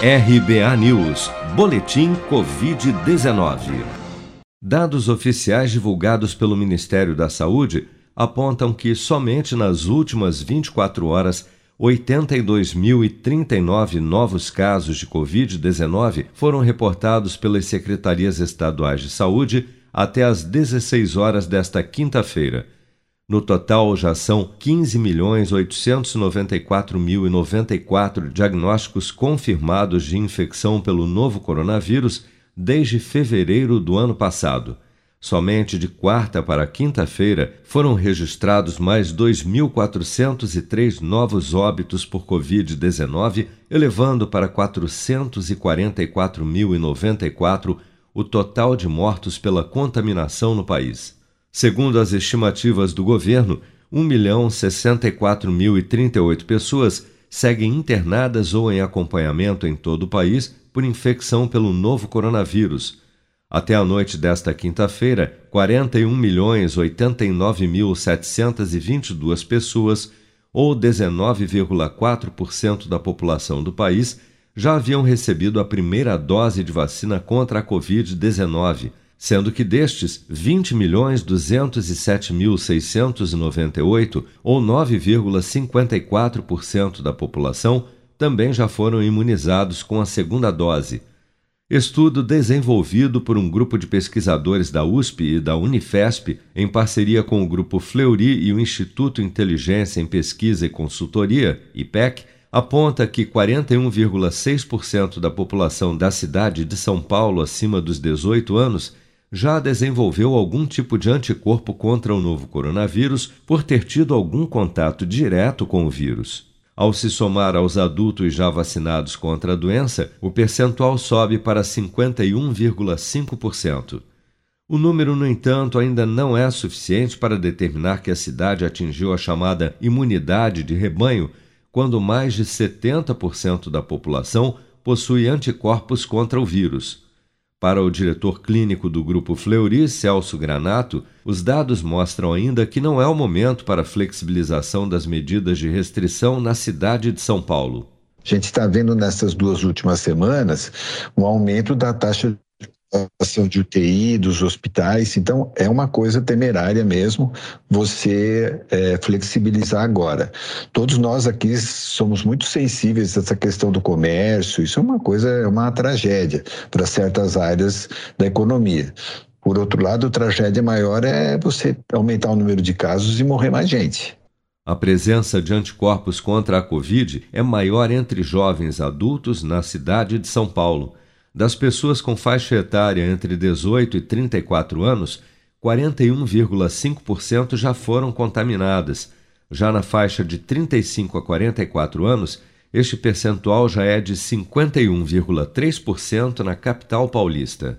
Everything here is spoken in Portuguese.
RBA News, Boletim Covid-19. Dados oficiais divulgados pelo Ministério da Saúde apontam que somente nas últimas 24 horas 82.039 novos casos de Covid-19 foram reportados pelas secretarias estaduais de saúde até às 16 horas desta quinta-feira. No total, já são 15.894.094 diagnósticos confirmados de infecção pelo novo coronavírus desde fevereiro do ano passado. Somente de quarta para quinta-feira foram registrados mais 2.403 novos óbitos por Covid-19, elevando para 444.094 o total de mortos pela contaminação no país. Segundo as estimativas do governo, 1.064.038 pessoas seguem internadas ou em acompanhamento em todo o país por infecção pelo novo coronavírus. Até a noite desta quinta-feira, 41.089.722 pessoas, ou 19,4% da população do país, já haviam recebido a primeira dose de vacina contra a Covid-19 sendo que destes 20.207.698, ou 9,54% da população, também já foram imunizados com a segunda dose. Estudo desenvolvido por um grupo de pesquisadores da USP e da Unifesp, em parceria com o Grupo Fleury e o Instituto Inteligência em Pesquisa e Consultoria, IPEC, aponta que 41,6% da população da cidade de São Paulo acima dos 18 anos já desenvolveu algum tipo de anticorpo contra o novo coronavírus por ter tido algum contato direto com o vírus. Ao se somar aos adultos já vacinados contra a doença, o percentual sobe para 51,5%. O número, no entanto, ainda não é suficiente para determinar que a cidade atingiu a chamada imunidade de rebanho, quando mais de 70% da população possui anticorpos contra o vírus. Para o diretor clínico do Grupo Fleury, Celso Granato, os dados mostram ainda que não é o momento para flexibilização das medidas de restrição na cidade de São Paulo. A gente está vendo nessas duas últimas semanas um aumento da taxa situação de UTI dos hospitais. Então, é uma coisa temerária mesmo você é, flexibilizar agora. Todos nós aqui somos muito sensíveis a essa questão do comércio. Isso é uma coisa, é uma tragédia para certas áreas da economia. Por outro lado, a tragédia maior é você aumentar o número de casos e morrer mais gente. A presença de anticorpos contra a Covid é maior entre jovens adultos na cidade de São Paulo. Das pessoas com faixa etária entre 18 e 34 anos, 41,5% já foram contaminadas. Já na faixa de 35 a 44 anos, este percentual já é de 51,3% na capital paulista.